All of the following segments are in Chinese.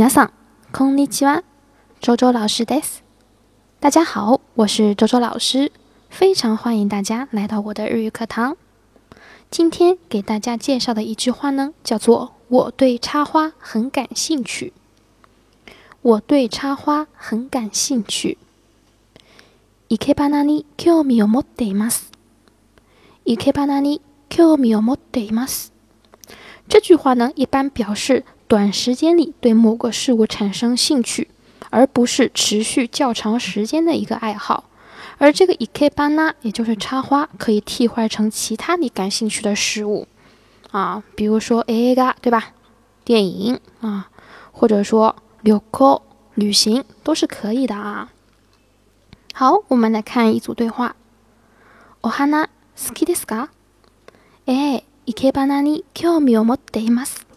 皆さん、こんにちは、周周老师です。大家好，我是周周老师，非常欢迎大家来到我的日语课堂。今天给大家介绍的一句话呢，叫做“我对插花很感兴趣”。我对插花很感兴趣。イケパナニキオミオモテます。イケパナニキオミオモテます。这句话呢，一般表示。短时间里对某个事物产生兴趣，而不是持续较长时间的一个爱好。而这个いけばな，也就是插花，可以替换成其他你感兴趣的事物，啊，比如说 A A 对吧？电影啊，或者说旅行，旅行都是可以的啊。好，我们来看一组对话。お花好きですか？え、いけばなに興味を持っています。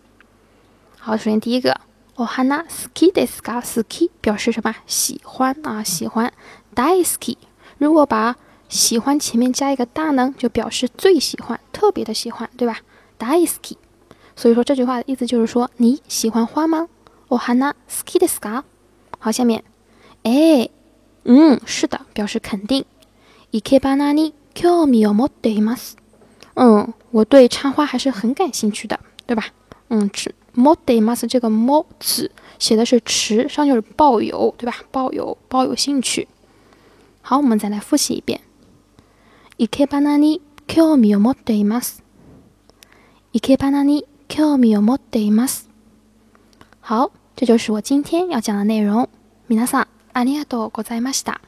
好，首先第一个，o h a i はな好きですか？k i 表示什么？喜欢啊，喜欢。大 k i 如果把喜欢前面加一个大呢，就表示最喜欢，特别的喜欢，对吧？大 k i 所以说这句话的意思就是说你喜欢花吗？o h a k i な好きですか？好，下面，哎，嗯，是的，表示肯定。イケバナに興味を持っています。嗯，我对插花还是很感兴趣的，对吧？嗯，是。o d デ m ま s 这个 mo 字写的是持，上就是抱有，对吧？抱有抱有兴趣。好，我们再来复习一遍。いけばなに興味を持っています。いけばなに興味を持っています。好，这就是我今天要讲的内容。皆さん、ありがとうございました。